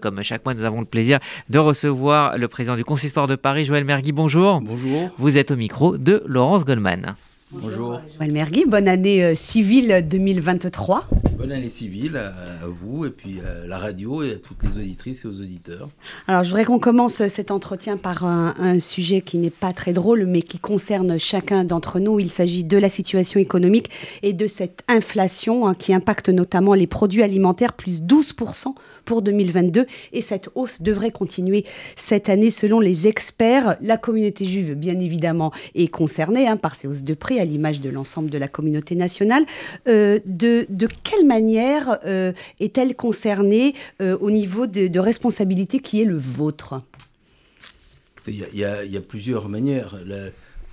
Comme chaque mois, nous avons le plaisir de recevoir le président du consistoire de Paris, Joël Mergui. Bonjour. Bonjour. Vous êtes au micro de Laurence Goldman. Bonjour. Joël Mergui, bonne année euh, civile 2023. Bonne année civile à, vous et puis à la radio et à toutes les auditrices et aux auditeurs. Alors je voudrais qu'on commence cet entretien par un, un sujet qui n'est pas très drôle mais qui concerne chacun d'entre nous. Il s'agit de la situation économique et de cette inflation hein, qui impacte notamment les produits alimentaires, plus 12% pour 2022. Et cette hausse devrait continuer cette année selon les experts. La communauté juive, bien évidemment, est concernée hein, par ces hausses de prix à l'image de l'ensemble de la communauté nationale. Euh, de, de, quelle manière euh, est-elle concernée euh, au niveau de, de, responsabilité qui est le vôtre? Il y, a, plusieurs manières.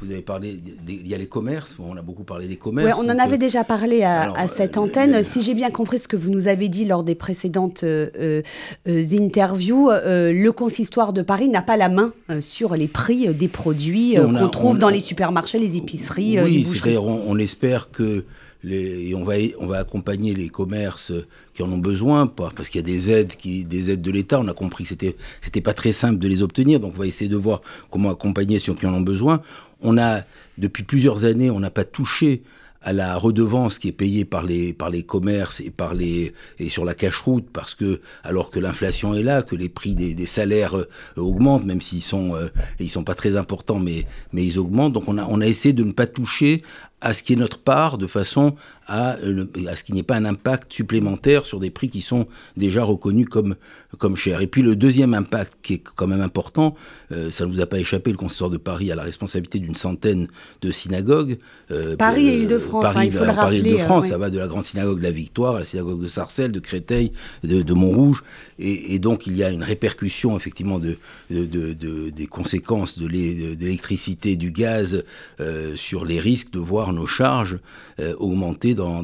Vous avez parlé, il y a les commerces, on a beaucoup parlé des commerces. Ouais, on en avait déjà parlé à, alors, à cette antenne. Si j'ai bien compris ce que vous nous avez dit lors des précédentes euh, euh, interviews, euh, le consistoire de Paris n'a pas la main sur les prix des produits qu'on trouve on, dans les supermarchés, les épiceries, oui, les boucheries. On, on espère que les, et on va, on va accompagner les commerces qui en ont besoin, parce qu'il y a des aides, qui, des aides de l'État. On a compris que c'était, c'était pas très simple de les obtenir, donc on va essayer de voir comment accompagner ceux qui en ont besoin. On a, depuis plusieurs années, on n'a pas touché à la redevance qui est payée par les par les commerces et par les et sur la cache-route parce que alors que l'inflation est là, que les prix des, salaires euh, augmentent même s'ils sont euh, sont pas très importants mais mais ils augmentent. Donc on a on a essayé de ne pas toucher à ce qui est notre part de façon à, à ce qu'il n'y ait pas un impact supplémentaire sur des prix qui sont déjà reconnus comme, comme chers. Et puis le deuxième impact qui est quand même important, euh, ça ne vous a pas échappé, le consistoire de Paris a la responsabilité d'une centaine de synagogues. Euh, Paris et Île-de-France, Paris, hein, il faut le Paris rappeler. Île-de-France, euh, ça va de la grande synagogue de la Victoire à la synagogue de Sarcelles, de Créteil, de, de Montrouge. Et, et, donc il y a une répercussion effectivement de, de, de, de des conséquences de l'électricité, du gaz euh, sur les risques de voir nos charges euh,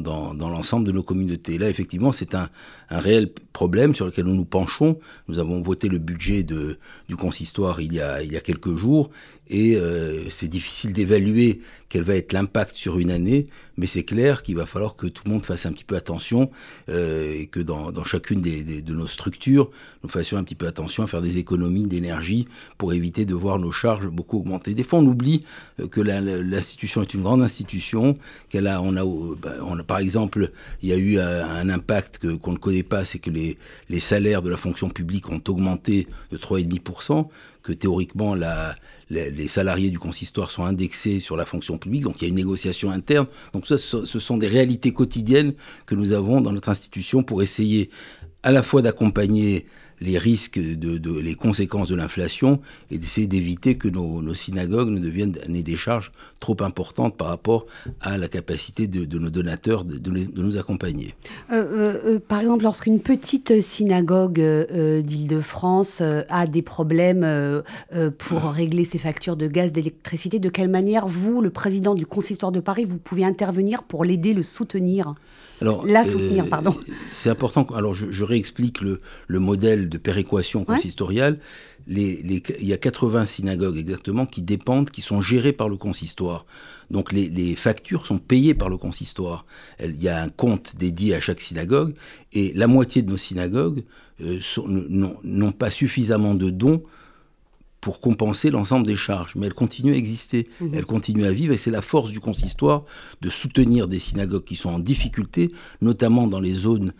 dans, dans l'ensemble de nos communautés. Là, effectivement, c'est un, un réel problème sur lequel nous nous penchons. Nous avons voté le budget du consistoire il y a, il y a quelques jours et euh, c'est difficile d'évaluer quel va être l'impact sur une année, mais c'est clair qu'il va falloir que tout le monde fasse un petit peu attention euh, et que dans, dans chacune des, de nos structures, nous fassions un petit peu attention à faire des économies d'énergie pour éviter de voir nos charges beaucoup augmenter. Des fois, on oublie que l'institution est une grande institution, qu'elle a, on a, a, par exemple, il y a eu un, impact qu'on ne connaît pas, c'est que les, les salaires de la fonction publique ont augmenté de 3,5%, que théoriquement la, les, salariés du consistoire sont indexés sur la fonction publique, donc il y a une négociation interne. Donc ça, ce sont des réalités quotidiennes que nous avons dans notre institution pour essayer à la fois d'accompagner les risques, de, les conséquences de l'inflation et d'essayer d'éviter que nos, synagogues ne deviennent des charges trop importantes par rapport à la capacité de, nos donateurs de, nous accompagner. Euh, euh, par exemple, lorsqu'une petite synagogue euh, d'Île-de-France a des problèmes euh, pour régler ses factures de gaz, d'électricité, de quelle manière vous, le président du consistoire de Paris, vous pouvez intervenir pour l'aider, le soutenir? Alors, la soutenir, euh, pardon. C'est important. Alors, je, je réexplique le, le, modèle de péréquation consistoriale. Ouais. Les, les, il y a 80 synagogues exactement qui dépendent, qui sont gérées par le consistoire. Donc, les, les factures sont payées par le consistoire. Il y a un compte dédié à chaque synagogue et la moitié de nos synagogues euh, n'ont pas suffisamment de dons pour compenser l'ensemble des charges. Mais elle continue à exister, mmh. elle continue à vivre, et c'est la force du consistoire de soutenir des synagogues qui sont en difficulté, notamment dans les zones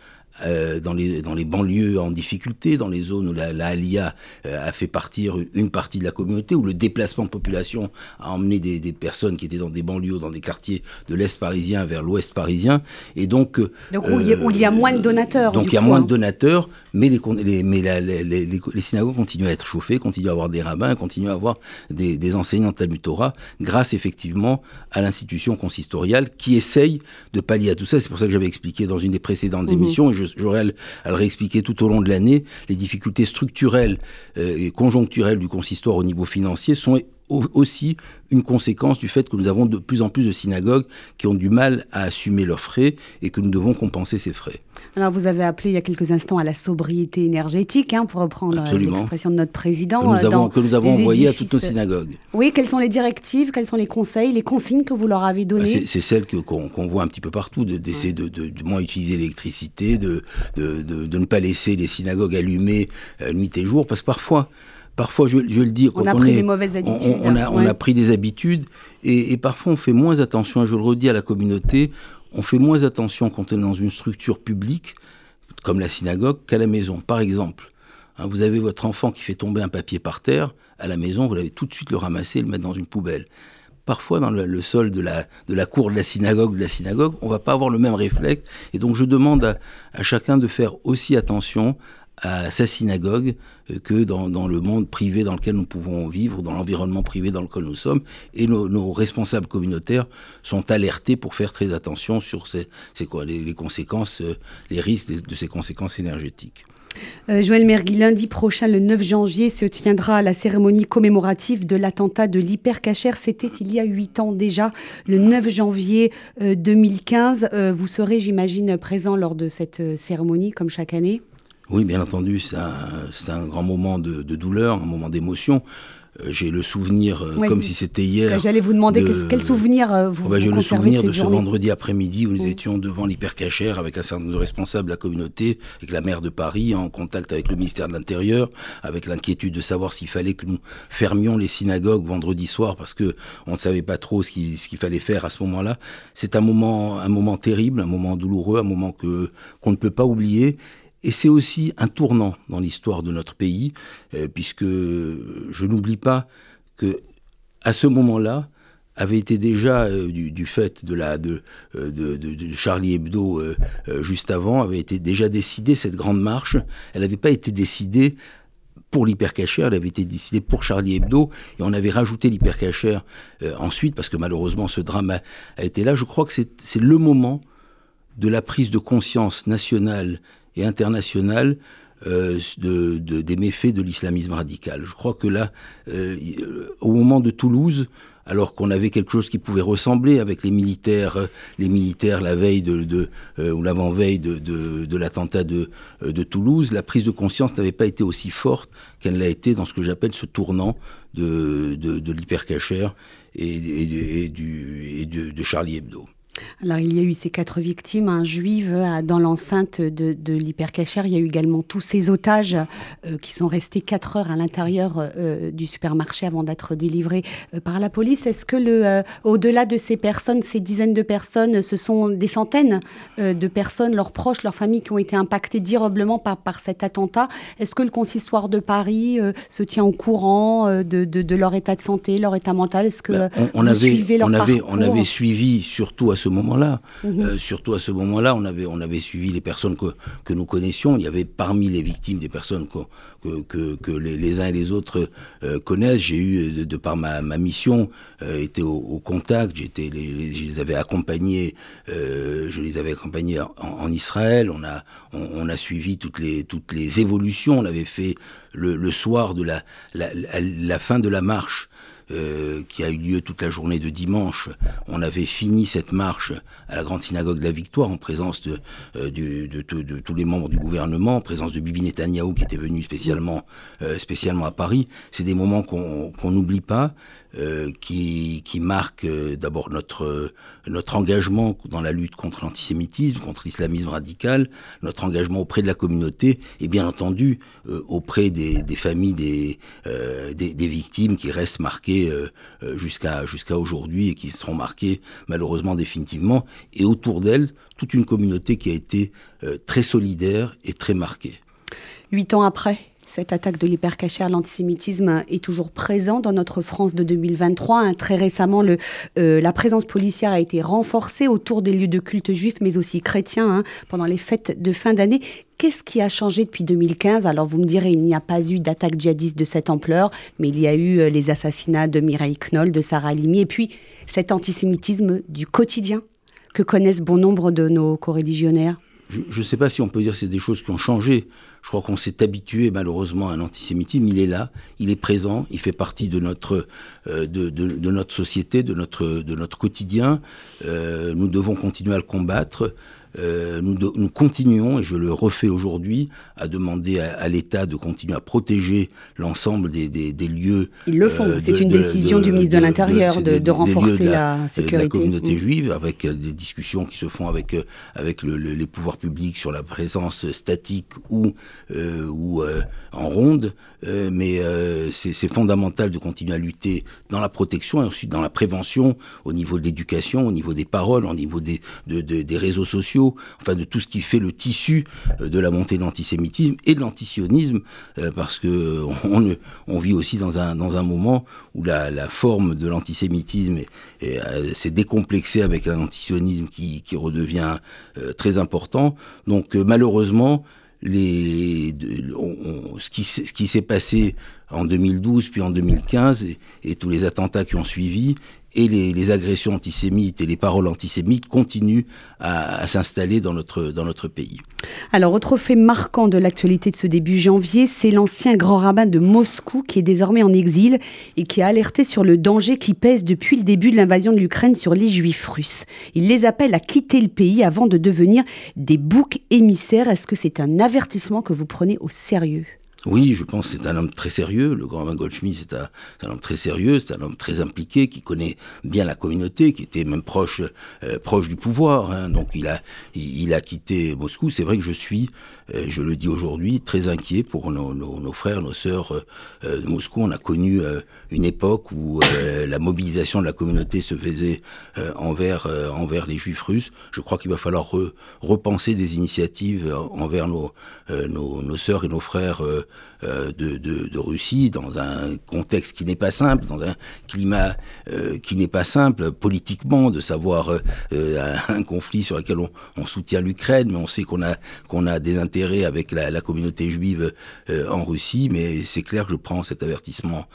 euh, dans, les, dans les banlieues en difficulté, dans les zones où la, la Alia euh, a fait partir une partie de la communauté, où le déplacement de population a emmené des, des personnes qui étaient dans des banlieues, dans des quartiers de l'Est parisien vers l'Ouest parisien. Et donc, donc où, euh, il y a moins de donateurs. Donc il y a moins hein. de donateurs, mais, les, les mais la, les, les, les, synagogues continuent à être chauffées, continuent à avoir des rabbins, continuent à avoir des, des enseignants de Talmud Torah, grâce effectivement à l'institution consistoriale qui essaye de pallier à tout ça. C'est pour ça que j'avais expliqué dans une des précédentes mmh. émissions, et je j'aurais à, à, le réexpliquer tout au long de l'année, les difficultés structurelles euh, et conjoncturelles du consistoire au niveau financier sont aussi une conséquence du fait que nous avons de plus en plus de synagogues qui ont du mal à assumer leurs frais et que nous devons compenser ces frais. Alors vous avez appelé il y a quelques instants à la sobriété énergétique, hein, pour reprendre l'expression de notre président. Que nous avons, que nous avons envoyé à toutes nos synagogues. Oui, quelles sont les directives, quels sont les conseils, les consignes que vous leur avez données bah, C'est celles qu'on voit un petit peu partout, d'essayer de, de, de, moins utiliser l'électricité, de, de, ne pas laisser les synagogues allumées euh, nuit et jour, parce que parfois, parfois, je, je vais le dire, on a pris des mauvaises habitudes. On, a, on, a, pris des habitudes et, et, parfois on fait moins attention, je le redis à la communauté, on fait moins attention quand on est dans une structure publique, comme la synagogue, qu'à la maison. Par exemple, hein, vous avez votre enfant qui fait tomber un papier par terre, à la maison, vous l'avez tout de suite le ramasser et le mettre dans une poubelle. Parfois, dans le, sol de la, de la cour de la synagogue, de la synagogue, on va pas avoir le même réflexe. Et donc, je demande à, à chacun de faire aussi attention à sa synagogue euh, que dans, le monde privé dans lequel nous pouvons vivre, dans l'environnement privé dans lequel nous sommes. Et nos, responsables communautaires sont alertés pour faire très attention sur ces, quoi, les, conséquences, euh, les risques de, de ces conséquences énergétiques. Euh, Joël Mergui, lundi prochain, le 9 janvier, se tiendra la cérémonie commémorative de l'attentat de l'hypercachère. C'était il y a huit ans déjà, le 9 janvier 2015. Euh, vous serez, j'imagine, présent lors de cette cérémonie, comme chaque année? Oui, bien entendu, c'est un, un, grand moment de, de douleur, un moment d'émotion. Euh, j'ai le souvenir, euh, comme si c'était hier. J'allais vous demander de... quel souvenir euh, vous, bah, J'ai le souvenir de, ce vendredi après-midi où nous étions devant l'hypercachère avec un certain nombre de responsables de la communauté, avec la maire de Paris, en contact avec le ministère de l'Intérieur, avec l'inquiétude de savoir s'il fallait que nous fermions les synagogues vendredi soir parce que on ne savait pas trop ce qu'il fallait faire à ce moment-là. C'est un moment, un moment terrible, un moment douloureux, un moment que qu'on ne peut pas oublier et c'est aussi un tournant dans l'histoire de notre pays, euh, puisque je n'oublie pas que à ce moment-là, avait été déjà euh, du, fait de la de, euh, de, Charlie Hebdo juste avant avait été déjà décidée cette grande marche. Elle n'avait pas été décidée pour l'hypercachère, elle avait été décidée pour Charlie Hebdo et on avait rajouté l'hypercachère ensuite parce que malheureusement ce drame a, a été là. Je crois que c'est le moment de la prise de conscience nationale et internationale euh, de, de, des méfaits de l'islamisme radical. Je crois que là, euh, au moment de Toulouse, alors qu'on avait quelque chose qui pouvait ressembler avec les militaires, les militaires la veille de, euh, ou l'avant-veille de, l'attentat de, Toulouse, la prise de conscience n'avait pas été aussi forte qu'elle l'a été dans ce que j'appelle ce tournant de, de, de et, de Charlie Hebdo. Alors, il y a eu ces quatre victimes un juives dans l'enceinte de, de l'hypercachère. Il y a eu également tous ces otages euh, qui sont restés quatre heures à l'intérieur euh, du supermarché avant d'être délivrés euh, par la police. Est-ce que, le, euh, au-delà de ces personnes, ces dizaines de personnes, ce sont des centaines euh, de personnes, leurs proches, leurs familles, qui ont été impactées durablement par, par cet attentat? Est-ce que le consistoire de Paris euh, se tient au courant de, de, de, leur état de santé, leur état mental? Est-ce que ben, on, on, avait, on, avait, on avait suivi surtout à ce moment-là. Mmh. Euh, surtout à ce moment-là, on avait, on avait suivi les personnes que, que nous connaissions. Il y avait parmi les victimes des personnes que, que, que, que les, les, uns et les autres euh, connaissent. J'ai eu, de, de, par ma, ma mission, euh, été au, au contact. J'étais, les, les, je les avais accompagnés, je les avais accompagnés en, en Israël. On a, on, on, a suivi toutes les, toutes les évolutions. On avait fait le, le soir de la, la, la, la fin de la marche euh, qui a eu lieu toute la journée de dimanche. On avait fini cette marche à la Grande Synagogue de la Victoire en présence de, euh, tous les membres du gouvernement, en présence de Bibi Netanyahu qui était venu spécialement, euh, spécialement à Paris. C'est des moments qu'on qu n'oublie pas. Qui, qui marque euh, d'abord notre, engagement dans la lutte contre l'antisémitisme, contre l'islamisme radical, notre engagement auprès de la communauté et bien entendu auprès des, familles des, victimes qui restent marquées euh, jusqu'à jusqu'à aujourd'hui et qui seront marquées malheureusement définitivement et autour d'elles toute une communauté qui a été très solidaire et très marquée. Huit ans après cette attaque de l'hypercachère, l'antisémitisme est toujours présent dans notre France de 2023. Hein, très récemment, euh, la présence policière a été renforcée autour des lieux de culte juifs, mais aussi chrétiens, hein, pendant les fêtes de fin d'année. Qu'est-ce qui a changé depuis 2015 Alors vous me direz, il n'y a pas eu d'attaque djihadiste de cette ampleur, mais il y a eu euh, les assassinats de Mireille Knoll, de Sarah Halimi, et puis cet antisémitisme du quotidien que connaissent bon nombre de nos coreligionnaires je ne sais pas si on peut dire que c'est des choses qui ont changé. Je crois qu'on s'est habitué malheureusement à l'antisémitisme. Il est là, il est présent, il fait partie de notre, euh, de, notre société, de notre, de notre quotidien. Euh, nous devons continuer à le combattre. Euh, nous, nous, continuons, et je le refais aujourd'hui, à demander à, l'État de continuer à protéger l'ensemble des, des, des, lieux. Ils le font, euh, c'est une décision du ministre de, l'Intérieur de, renforcer la, sécurité. De la communauté mm. juive, avec euh, des discussions qui se font avec, avec le, les pouvoirs publics sur la présence statique ou, ou en ronde. mais c'est fondamental de continuer à lutter dans la protection et ensuite dans la prévention, au niveau de l'éducation, au niveau des paroles, au niveau des, des réseaux sociaux enfin de tout ce qui fait le tissu euh, de la montée de l'antisémitisme et de l'antisionisme, euh, parce que on, on, vit aussi dans un, dans un moment où la, forme de l'antisémitisme euh, s'est décomplexée avec un antisionisme qui, qui redevient très important. Donc malheureusement, ce qui, s'est passé en 2012 puis en 2015 et, et, tous les attentats qui ont suivi et les, agressions antisémites et les paroles antisémites continuent à, s'installer dans notre, dans notre pays. Alors, autre fait marquant de l'actualité de ce début janvier, c'est l'ancien grand rabbin de Moscou qui est désormais en exil et qui a alerté sur le danger qui pèse depuis le début de l'invasion de l'Ukraine sur les juifs russes. Il les appelle à quitter le pays avant de devenir des boucs émissaires. Est-ce que c'est un avertissement que vous prenez au sérieux? Oui, je pense que c'est un homme très sérieux. Le grand Goldschmidt, c'est un, un, homme très sérieux, c'est un homme très impliqué, qui connaît bien la communauté, qui était même proche, euh, proche du pouvoir. Hein. Donc il a, il, a quitté Moscou. C'est vrai que je suis, euh, je le dis aujourd'hui, très inquiet pour nos, nos, nos frères, nos sœurs euh, de Moscou. On a connu une époque où la mobilisation de la communauté se faisait envers, envers les juifs russes. Je crois qu'il va falloir repenser des initiatives envers nos, nos sœurs et nos frères euh, de, de, Russie dans un contexte qui n'est pas simple, dans un climat euh, qui n'est pas simple politiquement, de savoir euh, un, conflit sur lequel on, soutient l'Ukraine, mais on sait qu'on a a des intérêts avec la, la communauté juive en Russie. Mais c'est clair que je prends cet avertissement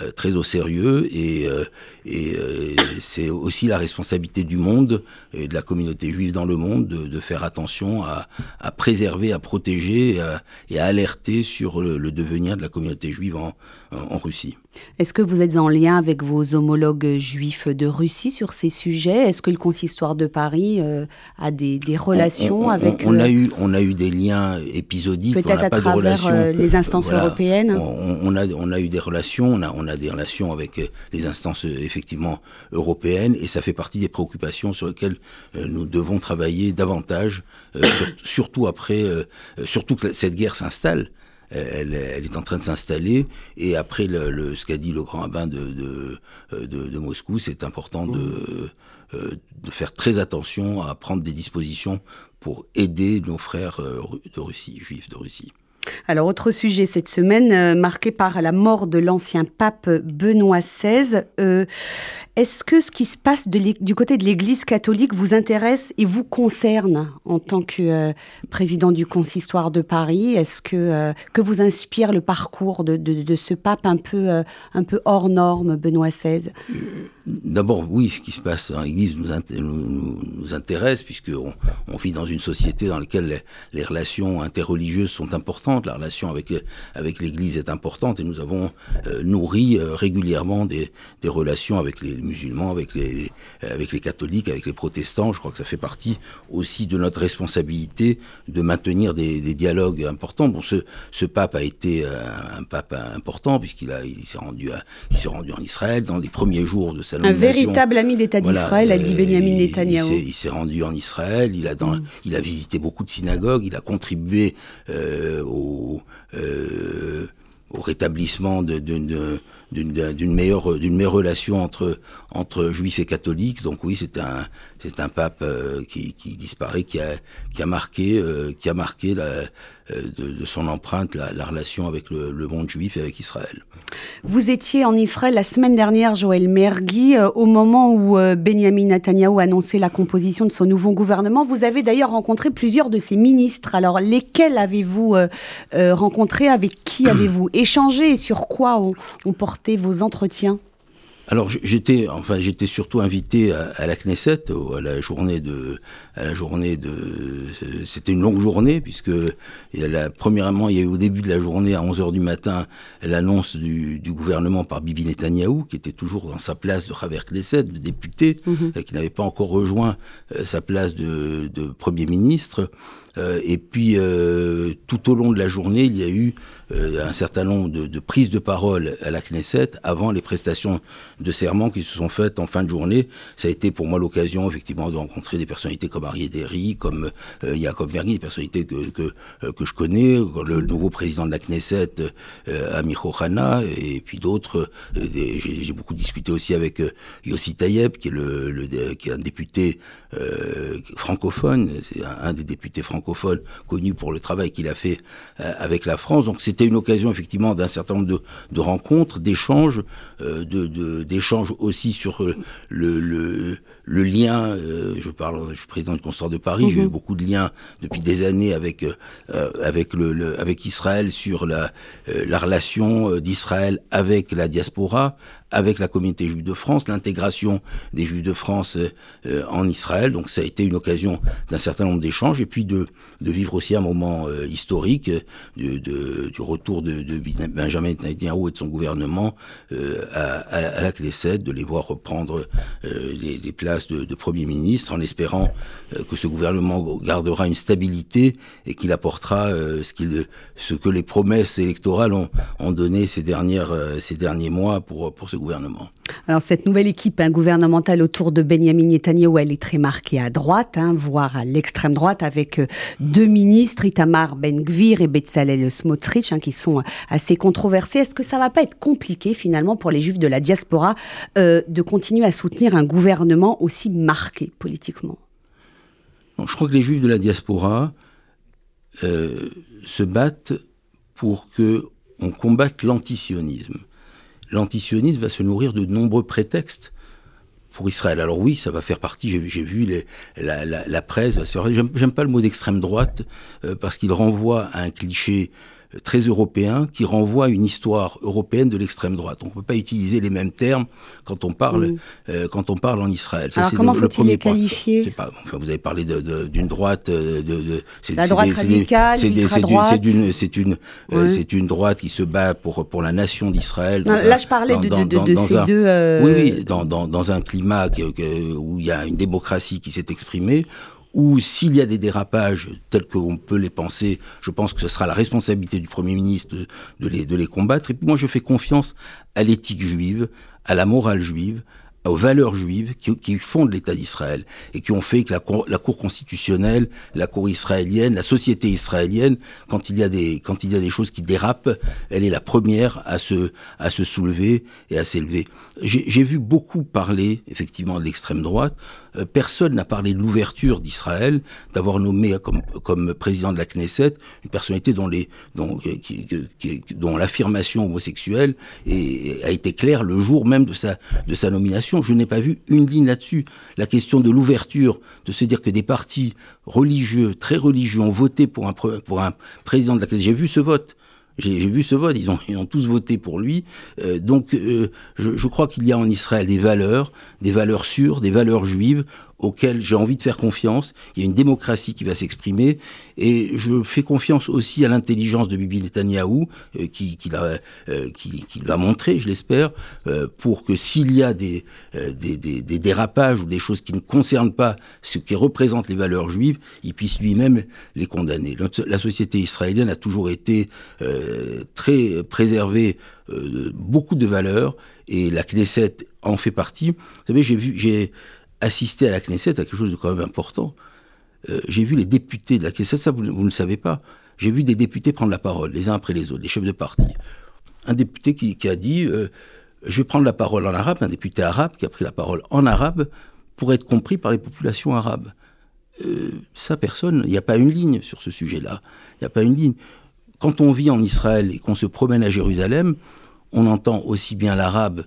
euh, très au sérieux et, euh, et euh, c'est aussi la responsabilité du monde et de la communauté juive dans le monde de, faire attention à, à, préserver, à protéger et à, alerter sur le, devenir de la communauté juive en, en Russie. Est-ce que vous êtes en lien avec vos homologues juifs de Russie sur ces sujets? Est-ce que le consistoire de Paris a des, des relations avec... On, a eu, on a eu des liens épisodiques. Peut-être à travers les instances européennes? On, a, on a eu des relations, on a, on a des relations avec euh, les instances euh, effectivement européennes et ça fait partie des préoccupations sur lesquelles euh, nous devons travailler davantage, surtout après, surtout que cette guerre s'installe. Elle, est en train de s'installer et après le, ce qu'a dit le grand rabbin de, de, de, Moscou, c'est important de, de faire très attention à prendre des dispositions pour aider nos frères de Russie, juifs de Russie. Alors, autre sujet cette semaine, euh, marqué par la mort de l'ancien pape Benoît XVI. Est-ce que ce qui se passe du côté de l'Église catholique vous intéresse et vous concerne en tant que euh, président du consistoire de Paris? Est-ce que, que vous inspire le parcours de, ce pape un peu, un peu hors norme, Benoît XVI D'abord, oui, ce qui se passe dans l'Église nous, intéresse, puisqu'on on vit dans une société dans laquelle les, relations interreligieuses sont importantes la relation avec, avec l'Église est importante et nous avons euh, nourri euh, régulièrement des, des, relations avec les musulmans, avec les, avec les catholiques, avec les protestants. Je crois que ça fait partie aussi de notre responsabilité de maintenir des, des dialogues importants. Bon, ce, ce pape a été euh, un pape important puisqu'il a, il s'est rendu, il s'est rendu en Israël dans les premiers jours de sa nomination. Un véritable ami d'État d'Israël, a dit Benjamin Netanyahu. Il s'est rendu en Israël, il a, dans, mm. il a visité beaucoup de synagogues, il a contribué euh, au euh, au, rétablissement d'une meilleure, meilleure relation entre, entre juifs et catholiques. Donc oui, c'est un, c'est un pape euh, qui, disparaît, qui a, qui a marqué, euh, qui a marqué la, de, son empreinte la, relation avec le, monde juif et avec Israël. Vous étiez en Israël la semaine dernière, Joël Mergui, au moment où Benjamin Netanyahu annonçait la composition de son nouveau gouvernement. Vous avez d'ailleurs rencontré plusieurs de ses ministres. Alors, lesquels avez-vous rencontrés? Avec qui avez-vous échangé? Et sur quoi ont vos entretiens? Alors j'étais, enfin j'étais surtout invité à, la Knesset, à la journée de, à la journée de. C'était une longue journée, puisque, la, premièrement, il y a eu au début de la journée, à 11h du matin, l'annonce du, du, gouvernement par Bibi Netanyahou, qui était toujours dans sa place de Khaver Knesset, de député, mhm. qui n'avait pas encore rejoint sa place de, de Premier ministre. Euh, et puis, euh, tout au long de la journée, il y a eu euh, un certain nombre de, de, prises de parole à la Knesset avant les prestations de serment qui se sont faites en fin de journée. Ça a été pour moi l'occasion, effectivement, de rencontrer des personnalités comme Arié Derry, comme euh, Jacob des personnalités que, que, que, je connais, le nouveau président de la Knesset, euh, Amir et puis d'autres. J'ai beaucoup discuté aussi avec Yossi Tayeb, qui est, le, qui est un député francophone, un, des députés francophones connus pour le travail qu'il a fait avec la France. Donc c'était une occasion effectivement d'un certain nombre de, de rencontres, d'échanges, euh, d'échanges aussi sur euh, le, le, lien. Euh, je parle, je suis président du Consort de Paris. J'ai eu mhm. beaucoup de liens depuis des années avec euh, avec le, avec Israël sur la la relation d'Israël avec la diaspora, avec la communauté juive de France, l'intégration des juifs de France en Israël. Donc ça a été une occasion d'un certain nombre d'échanges et puis de de vivre aussi un moment historique de, de, du retour de, Benjamin Netanyahu et de son gouvernement euh, à, à, la Knesset, de les voir reprendre euh, les, les, places de, Premier ministre, en espérant euh, que ce gouvernement gardera une stabilité et qu'il apportera euh, ce, qu'il, ce que les promesses électorales ont, ont donné ces, dernières, euh, ces derniers mois pour, pour ce gouvernement. Alors cette nouvelle équipe hein, gouvernementale autour de Benjamin Netanyahu, elle est très marquée à droite, hein, voire à l'extrême droite, avec deux ministres, Itamar Ben-Gvir et Betzalel Smotrich, hein, qui sont assez controversés. Est-ce que ça va pas être compliqué finalement pour les juifs de la diaspora euh, de continuer à soutenir un gouvernement aussi marqué politiquement? Je crois que les juifs de la diaspora euh, se battent pour que on combatte l'antisionisme. L'antisionisme va se nourrir de nombreux prétextes pour Israël. Alors oui, ça va faire partie, j'ai vu la, presse va se faire... J'aime pas le mot d'extrême droite, euh, parce qu'il renvoie à un cliché très européen qui renvoie à une histoire européenne de l'extrême droite. On ne peut pas utiliser les mêmes termes quand on parle, mmh. euh, quand on parle en Israël. Ça, Alors comment faut-il les qualifier pas, enfin, Vous avez parlé d'une droite... Euh, de, de La droite radicale, C'est une, c'est une, euh, c'est une droite qui se bat pour, pour la nation d'Israël. Là, je parlais de, de, de, ces un, deux... Euh... Oui, oui, dans, dans, dans un climat où il y a une démocratie qui s'est exprimée, ou s'il y a des dérapages tels qu'on peut les penser, je pense que ce sera la responsabilité du Premier ministre de, les, de les combattre. Et puis moi, je fais confiance à l'éthique juive, à la morale juive, aux valeurs juives qui, qui fondent l'État d'Israël et qui ont fait que la cour, la cour, constitutionnelle, la Cour israélienne, la société israélienne, quand il y a des quand il y a des choses qui dérapent, elle est la première à se à se soulever et à s'élever. J'ai vu beaucoup parler effectivement de l'extrême droite. Euh, personne n'a parlé de l'ouverture d'Israël, d'avoir nommé comme, président de la Knesset une personnalité dont, euh, l'affirmation homosexuelle a été claire le jour même de sa, de sa nomination. Je n'ai pas vu une ligne là-dessus. La question de l'ouverture, de se dire que des partis religieux, très religieux, ont voté pour un, pour un président de la Knesset. J'ai vu ce vote. J'ai vu ce vote, ils ont, tous voté pour lui. Euh, donc euh, je, je, crois qu'il y a en Israël des valeurs, des valeurs sûres, des valeurs juives auquel j'ai envie de faire confiance. Il y a une démocratie qui va s'exprimer et je fais confiance aussi à l'intelligence de Bibi Netanyahou euh, qui, qui, l'a, euh, montrer, je l'espère, euh, pour que s'il y a des, euh, des, des, des, dérapages ou des choses qui ne concernent pas ce qui représente les valeurs juives, il puisse lui-même les condamner. La société israélienne a toujours été euh, très préservée beaucoup de valeurs et la Knesset en fait partie. Vous savez, j'ai vu, j'ai assister à la Knesset à quelque chose de quand même important. Euh, j'ai vu les députés de la Knesset, ça vous, vous ne le savez pas. J'ai vu des députés prendre la parole, les uns après les autres, des chefs de parti. Un député qui, a dit euh, Je vais prendre la parole en arabe, un député arabe qui a pris la parole en arabe pour être compris par les populations arabes. Euh, ça, personne, il n'y a pas une ligne sur ce sujet-là. Il n'y a pas une ligne. Quand on vit en Israël et qu'on se promène à Jérusalem, on entend aussi bien l'arabe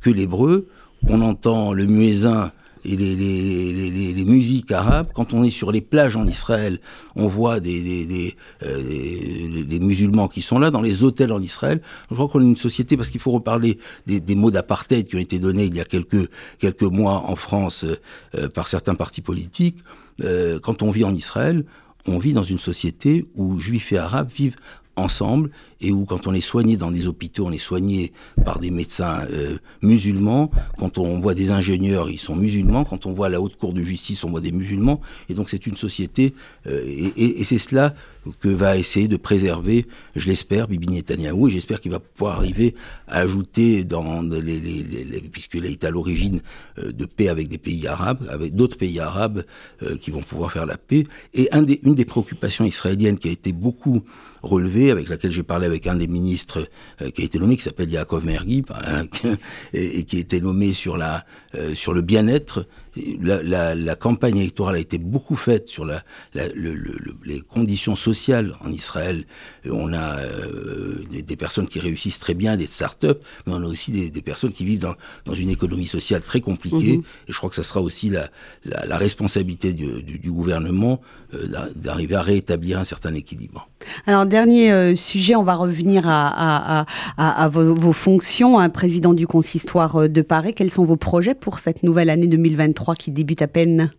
que l'hébreu, on entend le muezzin et les, les, les, musiques arabes. Quand on est sur les plages en Israël, on voit des, des, des, euh, des musulmans qui sont là, dans les hôtels en Israël. Je crois qu'on est une société, parce qu'il faut reparler des, mots d'apartheid qui ont été donnés il y a quelques, quelques mois en France euh, par certains partis politiques. quand on vit en Israël, on vit dans une société où juifs et arabes vivent ensemble et où quand on est soigné dans des hôpitaux, on est soigné par des médecins euh, musulmans. Quand on voit des ingénieurs, ils sont musulmans. Quand on voit la haute cour de justice, on voit des musulmans. Et donc c'est une société, euh, et, c'est cela que va essayer de préserver, je l'espère, Bibi Netanyahu, et j'espère qu'il va pouvoir arriver à ajouter dans les, puisqu'il est à l'origine euh, de paix avec des pays arabes, avec d'autres pays arabes qui vont pouvoir faire la paix. Et une des préoccupations israéliennes qui a été beaucoup relevée, avec laquelle j'ai parlé avec un des ministres euh, qui a été nommé, qui s'appelle Yaakov Mergui, et, qui a été nommé sur, la, euh, sur le bien-être la, campagne électorale a été beaucoup faite sur les conditions sociales en Israël. On a euh, des, personnes qui réussissent très bien, des start-up, mais on a aussi des, des personnes qui vivent dans, dans, une économie sociale très compliquée. Mhm. Et je crois que ça sera aussi la, la responsabilité du, du, du gouvernement euh, d'arriver à rétablir un certain équilibre. Alors, dernier euh, sujet, on va revenir à, à, à, à vos, vos, fonctions, un président du consistoire de Paris. Quels sont vos projets pour cette nouvelle année 2023 qui débute à peine?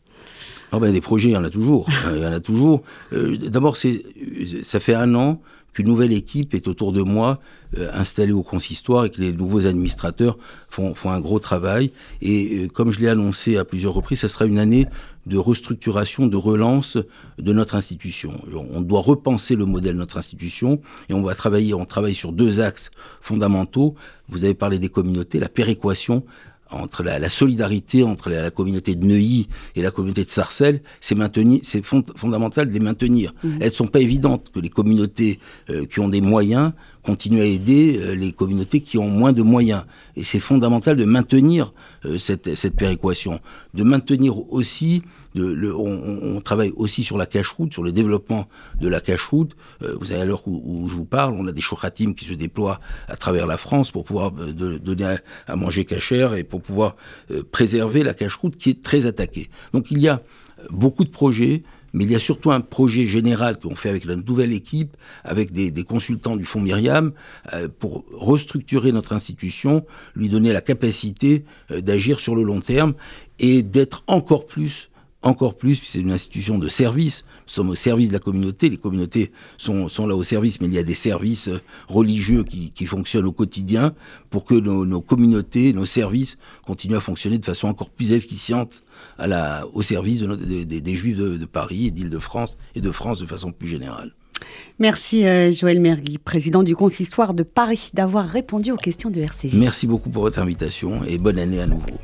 Ah ben, Des projets, il y en a toujours. il y en a toujours. Euh, d'abord, ça fait un an qu'une nouvelle équipe est autour de moi, euh, installée au consistoire, et que les nouveaux administrateurs font, font un gros travail. Et euh, comme je l'ai annoncé à plusieurs reprises, ça sera une année de restructuration, de relance de notre institution. On doit repenser le modèle de notre institution et on va travailler, on travaille sur deux axes fondamentaux. Vous avez parlé des communautés, la péréquation entre la, la, solidarité entre la, la, communauté de Neuilly et la communauté de Sarcelles, c'est c'est fondamental de les maintenir. Mmh. Elles sont pas évidentes que les communautés euh, qui ont des moyens continuent à aider euh, les communautés qui ont moins de moyens. Et c'est fondamental de maintenir euh, cette, cette péréquation, de maintenir aussi on, travaille aussi sur la cache-route, sur le développement de la cache-route. Euh, vous savez, à l'heure où, je vous parle, on a des chouratim qui se déploient à travers la France pour pouvoir donner à, manger cachère et pour pouvoir préserver la cache-route qui est très attaquée. Donc il y a beaucoup de projets, mais il y a surtout un projet général qu'on fait avec la nouvelle équipe, avec des, consultants du Fonds Myriam, euh, pour restructurer notre institution, lui donner la capacité euh, d'agir sur le long terme et d'être encore plus encore plus, c'est une institution de service. Nous sommes au service de la communauté. Les communautés sont, sont là au service, mais il y a des services euh, religieux qui, qui fonctionnent au quotidien pour que nos, nos, communautés, nos services continuent à fonctionner de façon encore plus efficiente à la, au service de, de, de, des Juifs de, de Paris et d'Île-de-France et de France de façon plus générale. Merci euh, Joël Mergui, président du consistoire de Paris, d'avoir répondu aux questions de RCJ. Merci beaucoup pour votre invitation et bonne année à nouveau.